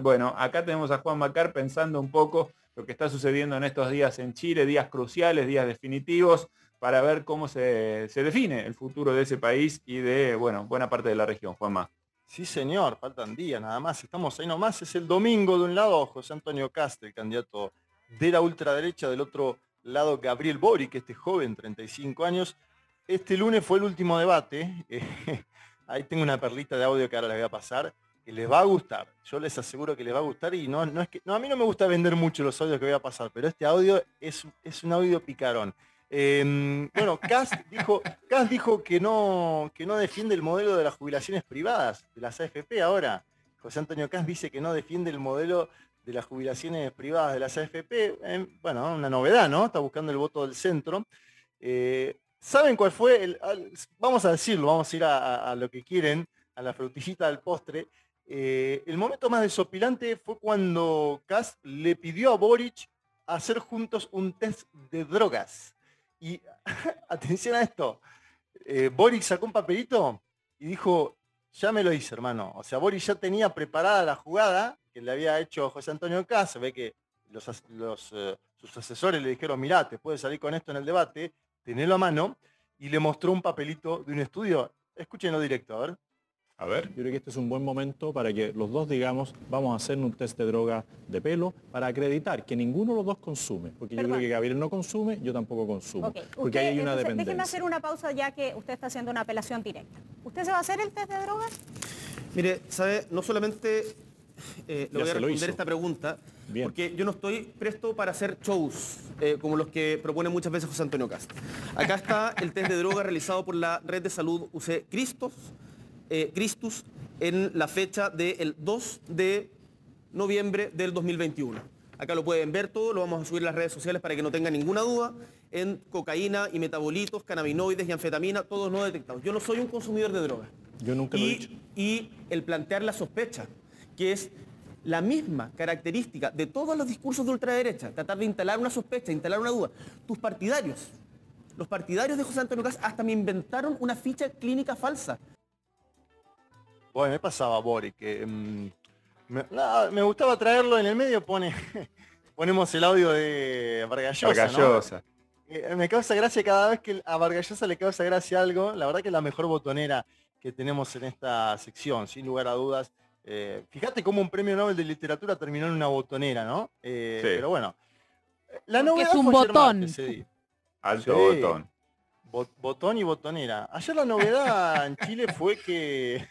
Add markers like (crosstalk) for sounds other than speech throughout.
Bueno, acá tenemos a Juan Macar pensando un poco lo que está sucediendo en estos días en Chile, días cruciales, días definitivos, para ver cómo se, define el futuro de ese país y de, bueno, buena parte de la región. Juanma. Sí, señor, faltan días nada más. Estamos ahí nomás. Es el domingo de un lado José Antonio Castro, el candidato de la ultraderecha, del otro lado Gabriel Boric, este joven, 35 años. Este lunes fue el último debate. (laughs) ahí tengo una perlita de audio que ahora les voy a pasar les va a gustar. Yo les aseguro que les va a gustar y no, no es que. No, a mí no me gusta vender mucho los audios que voy a pasar, pero este audio es, es un audio picarón. Em, bueno, Kass (laughs) dijo, dijo que, no, que no defiende el modelo de las jubilaciones privadas, de las AFP ahora. José Antonio Kass dice que no defiende el modelo de las jubilaciones privadas de las AFP. Em, bueno, una novedad, ¿no? Está buscando el voto del centro. Eh, ¿Saben cuál fue? El, vamos a decirlo, vamos a ir a, lo que quieren, a la frutillita del postre. Eh, el momento más desopilante fue cuando Kass le pidió a Boric hacer juntos un test de drogas. Y (laughs) atención a esto, eh, Boric sacó un papelito y dijo, ya me lo hice, hermano. O sea, Boric ya tenía preparada la jugada que le había hecho José Antonio Kass. Ve que los, eh, sus asesores le dijeron, mirá, te puedes salir con esto en el debate, tenelo a mano. Y le mostró un papelito de un estudio. Escúchenlo directo, a ver. A ver. Yo creo que este es un buen momento para que los dos digamos, vamos a hacer un test de droga de pelo para acreditar que ninguno de los dos consume. Porque yo creo que Gabriel no consume, yo tampoco consumo. Porque ahí hay una dependencia. Déjeme hacer una pausa ya que usted está haciendo una apelación directa. ¿Usted se va a hacer el test de drogas? Mire, ¿sabe? No solamente eh, le voy a responder esta pregunta, porque yo no estoy presto para hacer shows eh, como los que propone muchas veces José Antonio Castro. Acá está el test de droga realizado por la red de salud UC Cristos eh, Christus en la fecha del 2 de noviembre del 2021. Acá lo pueden ver todo, lo vamos a subir a las redes sociales para que no tengan ninguna duda. En cocaína y metabolitos, cannabinoides y anfetamina, todos no detectados. Yo no soy un consumidor de drogas. Yo nunca y, lo he dicho. Y el plantear la sospecha, que es la misma característica de todos los discursos de ultraderecha, tratar de instalar una sospecha, instalar una duda. Tus partidarios, los partidarios de José Antonio Cas hasta me inventaron una ficha clínica falsa bueno, me pasaba Boric, que mm, me, gustaba traerlo en el medio, pone, (laughs) ponemos el audio de Vargallosa. Eh, me causa gracia cada vez que a Vargallosa le causa gracia algo, la verdad que es la mejor botonera que tenemos en esta sección, sin lugar a dudas. Eh, fíjate cómo un premio Nobel de literatura terminó en una botonera, ¿no? Eh, pero bueno. La novedad es un botón. Alto botón botón y botonera. Ayer la novedad (laughs) en Chile fue que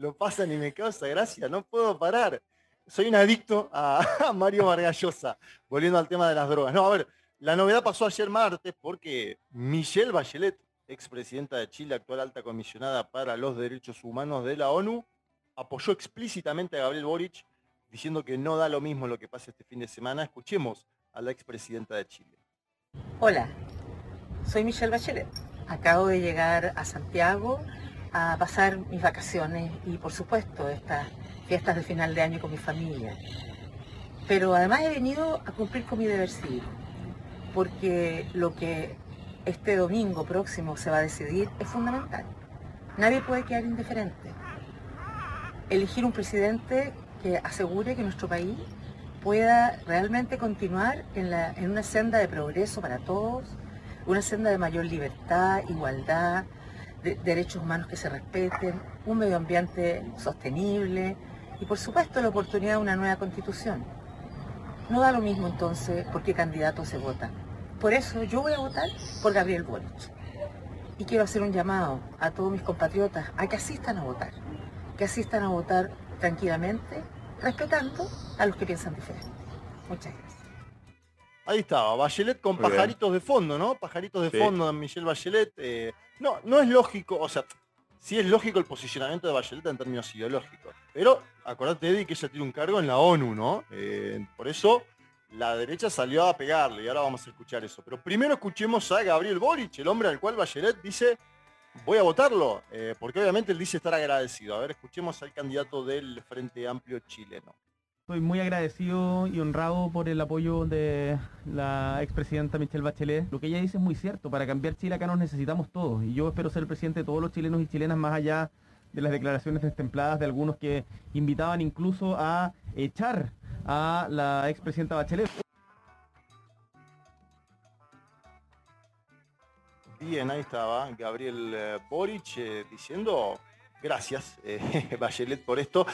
lo pasan y me causa gracia, no puedo parar. Soy un adicto a, (laughs) Mario Vargallosa, volviendo al tema de las drogas. No, a ver, la novedad pasó ayer martes porque Michelle Bachelet, expresidenta de Chile, actual alta comisionada para los derechos humanos de la ONU, apoyó explícitamente a Gabriel Boric, diciendo que no da lo mismo lo que pasa este fin de semana. Escuchemos a la expresidenta de Chile. Hola, soy Michelle Bachelet. Acabo de llegar a Santiago a pasar mis vacaciones y por supuesto estas fiestas de final de año con mi familia. Pero además he venido a cumplir con mi deber civil, porque lo que este domingo próximo se va a decidir es fundamental. Nadie puede quedar indiferente. Elegir un presidente que asegure que nuestro país pueda realmente continuar en, en una senda de progreso para todos, una senda de mayor libertad, igualdad, de, derechos humanos que se respeten, un medio ambiente sostenible y por supuesto la oportunidad de una nueva constitución. No da lo mismo entonces por qué candidato se vota. Por eso yo voy a votar por Gabriel Boric. Y quiero hacer un llamado a todos mis compatriotas a que asistan a votar, que asistan a votar tranquilamente, respetando a los que piensan diferente. Muchas gracias. Ahí estaba, Bachelet con pajaritos de fondo, ¿no? Pajaritos de fondo de Michelle Bachelet. Eh, no, no es lógico, o sea, sí es lógico el posicionamiento de Bachelet en términos ideológicos. Pero acordate, Eddie, que ella tiene un cargo en la ONU, ¿no? Eh, por eso la derecha salió a pegarle y ahora vamos a escuchar eso. Pero primero escuchemos a Gabriel Boric, el hombre al cual Bachelet dice, voy a votarlo, eh, porque obviamente él dice estar agradecido. A ver, escuchemos al candidato del Frente Amplio chileno. Estoy muy agradecido y honrado por el apoyo de la expresidenta Michelle Bachelet. Lo que ella dice es muy cierto, para cambiar Chile acá nos necesitamos todos y yo espero ser el presidente de todos los chilenos y chilenas más allá de las declaraciones destempladas de algunos que invitaban incluso a echar a la expresidenta Bachelet. Bien, ahí estaba Gabriel eh, Boric eh, diciendo gracias, eh, (laughs) Bachelet, por esto.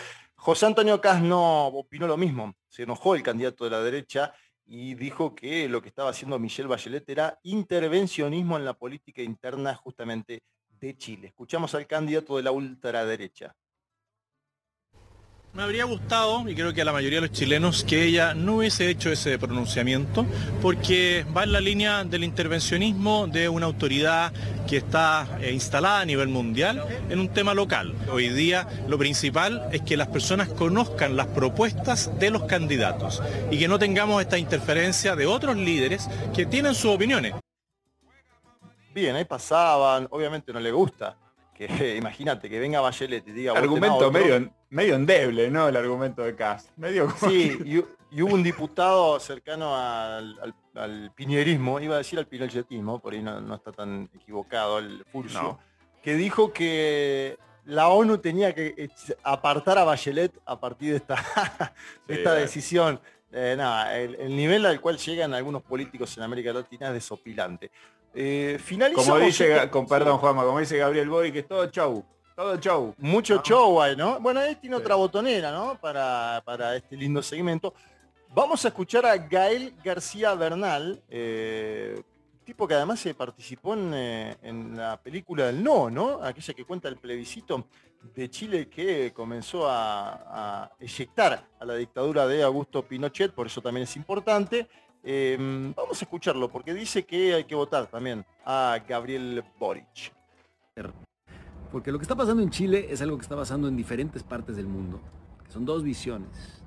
José Antonio Cas no opinó lo mismo, se enojó el candidato de la derecha y dijo que lo que estaba haciendo Michelle Bachelet era intervencionismo en la política interna justamente de Chile. Escuchamos al candidato de la ultraderecha. Me habría gustado, y creo que a la mayoría de los chilenos, que ella no hubiese hecho ese pronunciamiento, porque va en la línea del intervencionismo de una autoridad que está eh, instalada a nivel mundial en un tema local. Hoy día lo principal es que las personas conozcan las propuestas de los candidatos y que no tengamos esta interferencia de otros líderes que tienen sus opiniones. Bien, ahí pasaban, obviamente no le gusta que (laughs) imagínate que venga Bachelet y diga argumento medio medio endeble no el argumento de Cas medio sí y, hubo un diputado cercano al, piñerismo iba a decir al pinochetismo por ahí no, está tan equivocado el Furcio que dijo que la ONU tenía que apartar a Bachelet a partir de esta, (laughs) esta decisión. Eh, el, el, nivel al cual llegan algunos políticos en América Latina es desopilante. Eh, como dice, con, perdón Juanma, como dice Gabriel Boy, que es todo show. Todo show. Mucho show hay, ¿no? Bueno, ahí tiene otra botonera, ¿no? Para, este lindo segmento. Vamos a escuchar a Gael García Bernal, eh, tipo que además se participó eh, en, la película del No, ¿no? Aquella que cuenta el plebiscito de Chile que comenzó a, a eyectar a la dictadura de Augusto Pinochet, por eso también es importante. Vamos a escucharlo porque dice que hay que votar también a Gabriel Boric. Porque lo que está pasando en Chile es algo que está pasando en diferentes partes del mundo. Son dos visiones.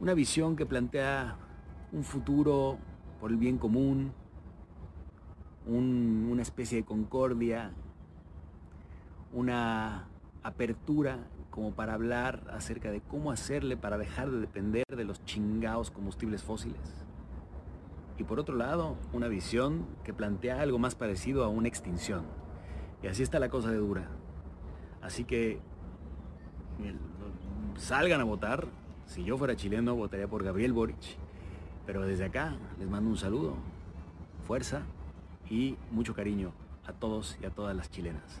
Una visión que plantea un futuro por el bien común, una especie de concordia, una apertura como para hablar acerca de cómo hacerle para dejar de depender de los chingados combustibles fósiles. Y por otro lado, una visión que plantea algo más parecido a una extinción. Y así está la cosa de dura. Así que salgan a votar. Si yo fuera chileno, votaría por Gabriel Boric. Pero desde acá les mando un saludo, fuerza y mucho cariño a todos y a todas las chilenas.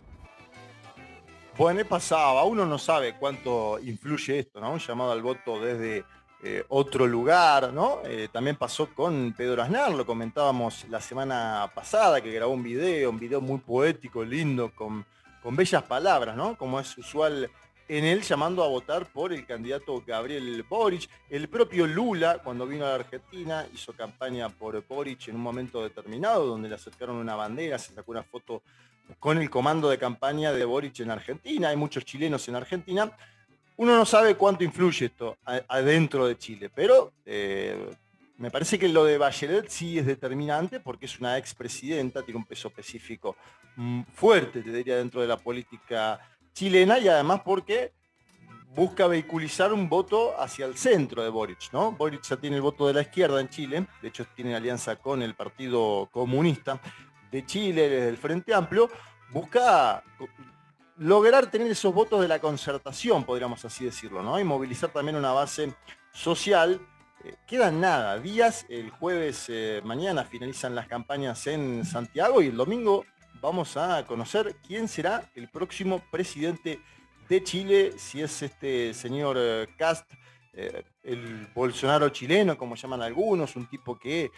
Bueno, pasaba, uno no sabe cuánto influye esto, ¿no? Un llamado al voto desde eh, otro lugar, ¿no? Eh, también pasó con Pedro Aznar, lo comentábamos la semana pasada, que grabó un video, un video muy poético, lindo, con, con bellas palabras, ¿no? Como es usual en él llamando a votar por el candidato Gabriel Boric. El propio Lula, cuando vino a la Argentina, hizo campaña por Boric en un momento determinado, donde le acercaron una bandera, se sacó una foto con el comando de campaña de Boric en Argentina, hay muchos chilenos en Argentina. Uno no sabe cuánto influye esto adentro de Chile, pero eh, me parece que lo de Bachelet sí es determinante porque es una expresidenta, tiene un peso específico mm, fuerte, te diría, dentro de la política chilena y además porque busca vehiculizar un voto hacia el centro de Boric, ¿no? Boric ya tiene el voto de la izquierda en Chile, de hecho tiene alianza con el Partido Comunista, de Chile, desde el Frente Amplio, busca lograr tener esos votos de la concertación, podríamos así decirlo, ¿no? Y movilizar también una base social. Eh, quedan nada, días, el jueves eh, mañana finalizan las campañas en Santiago y el domingo vamos a conocer quién será el próximo presidente de Chile, si es este señor eh, Cast eh, el Bolsonaro chileno, como llaman algunos, un tipo que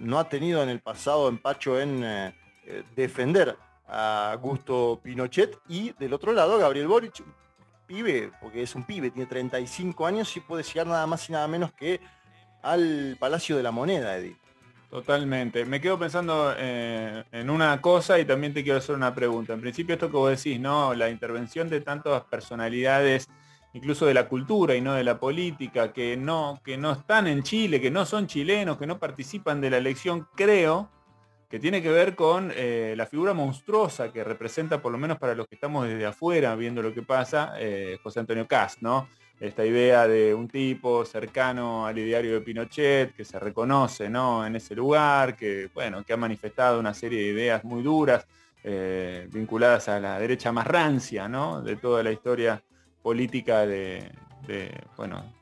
no ha tenido en el pasado empacho en defender a Augusto Pinochet, y del otro lado Gabriel Boric, pibe, porque es un pibe, tiene 35 años y puede llegar nada más y nada menos que al Palacio de la Moneda, Edith. Totalmente. Me quedo pensando en una cosa y también te quiero hacer una pregunta. En principio esto que vos decís, ¿no? La intervención de tantas personalidades incluso de la cultura y no de la política, que no, que no están en Chile, que no son chilenos, que no participan de la elección, creo que tiene que ver con eh, la figura monstruosa que representa, por lo menos para los que estamos desde afuera viendo lo que pasa, eh, José Antonio Cast, ¿no? Esta idea de un tipo cercano al ideario de Pinochet, que se reconoce ¿no? en ese lugar, que, bueno, que ha manifestado una serie de ideas muy duras eh, vinculadas a la derecha más rancia, ¿no? De toda la historia política de, bueno,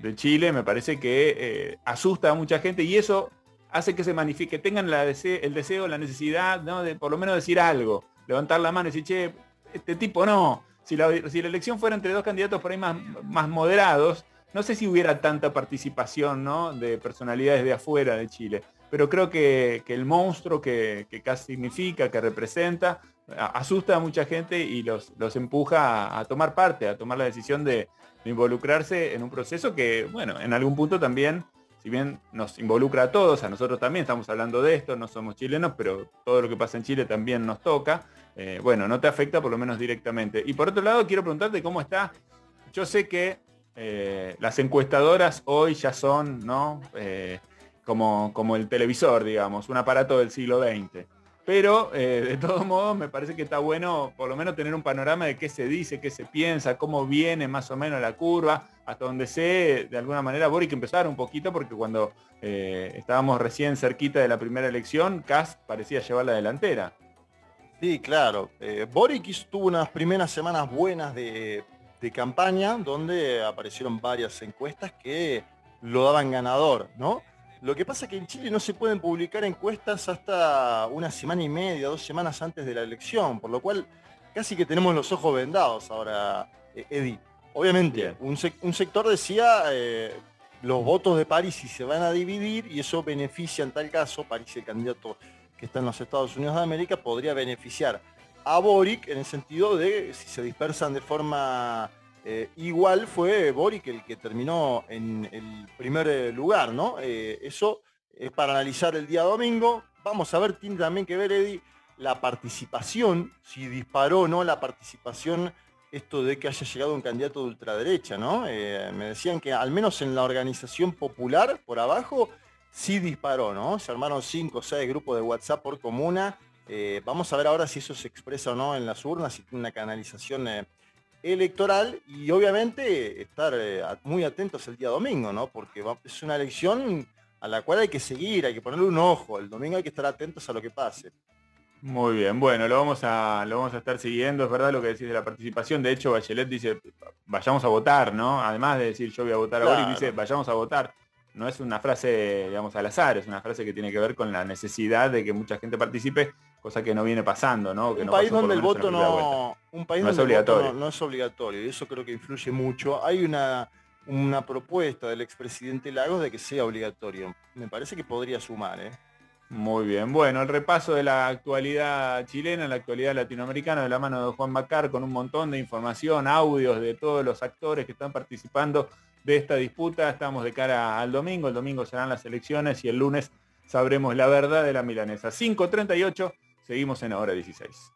de Chile, me parece que asusta a mucha gente y eso hace que se manifieste, que tengan el deseo, la necesidad de por lo menos decir algo, levantar la mano y decir, che, este tipo no. Si la, si la elección fuera entre dos candidatos por ahí más, más moderados, no sé si hubiera tanta participación ¿no? de personalidades de afuera de Chile, pero creo que, el monstruo que, que casi significa, que representa, asusta a mucha gente y los, los empuja a, tomar parte, a tomar la decisión de, involucrarse en un proceso que, bueno, en algún punto también, si bien nos involucra a todos, a nosotros también estamos hablando de esto, no somos chilenos, pero todo lo que pasa en Chile también nos toca, eh, bueno, no te afecta por lo menos directamente. Y por otro lado, quiero preguntarte cómo está. Yo sé que eh, las encuestadoras hoy ya son, ¿no? Eh, como, como el televisor, digamos, un aparato del siglo XX. Pero eh, de todos modos me parece que está bueno por lo menos tener un panorama de qué se dice, qué se piensa, cómo viene más o menos la curva, hasta donde sé, de alguna manera, Boric empezar un poquito, porque cuando eh, estábamos recién cerquita de la primera elección, Kass parecía llevar la delantera. Sí, claro. Eh, Boric tuvo unas primeras semanas buenas de, de campaña, donde aparecieron varias encuestas que lo daban ganador, ¿no? Lo que pasa es que en Chile no se pueden publicar encuestas hasta una semana y media, dos semanas antes de la elección, por lo cual casi que tenemos los ojos vendados ahora, eh, Eddie. Obviamente, un, sector decía eh, los votos de París si se van a dividir y eso beneficia en tal caso, París el candidato que está en los Estados Unidos de América, podría beneficiar a Boric en el sentido de si se dispersan de forma eh, igual fue Boric el que terminó en el primer eh, lugar, ¿no? Eh, eso es para analizar el día domingo. Vamos a ver, tiene también que ver, Eddie, la participación, si disparó o no la participación esto de que haya llegado un candidato de ultraderecha, ¿no? me decían que al menos en la organización popular, por abajo, sí disparó, ¿no? Se armaron cinco o seis grupos de WhatsApp por comuna. vamos a ver ahora si eso se expresa o no en las urnas, si tiene una canalización electoral y obviamente estar eh, muy atentos el día domingo, ¿no? Porque es una elección a la cual hay que seguir, hay que ponerle un ojo. El domingo hay que estar atentos a lo que pase. Muy bien, bueno, lo vamos a, lo vamos a estar siguiendo, es verdad lo que decís de la participación. De hecho, Bachelet dice, vayamos a votar, ¿no? Además de decir yo voy a votar ahora, y dice, vayamos a votar. No es una frase, digamos, al azar, es una frase que tiene que ver con la necesidad de que mucha gente participe cosa que no viene pasando, ¿no? un país donde el voto no, un país es obligatorio. no, es obligatorio, y eso creo que influye mucho. Hay una, una propuesta del expresidente Lagos de que sea obligatorio. Me parece que podría sumar, ¿eh? Muy bien, bueno, el repaso de la actualidad chilena, la actualidad latinoamericana de la mano de Juan Macar con un montón de información, audios de todos los actores que están participando de esta disputa. Estamos de cara al domingo, el domingo serán las elecciones y el lunes sabremos la verdad de la milanesa. 5.38 Seguimos en Ahora 16.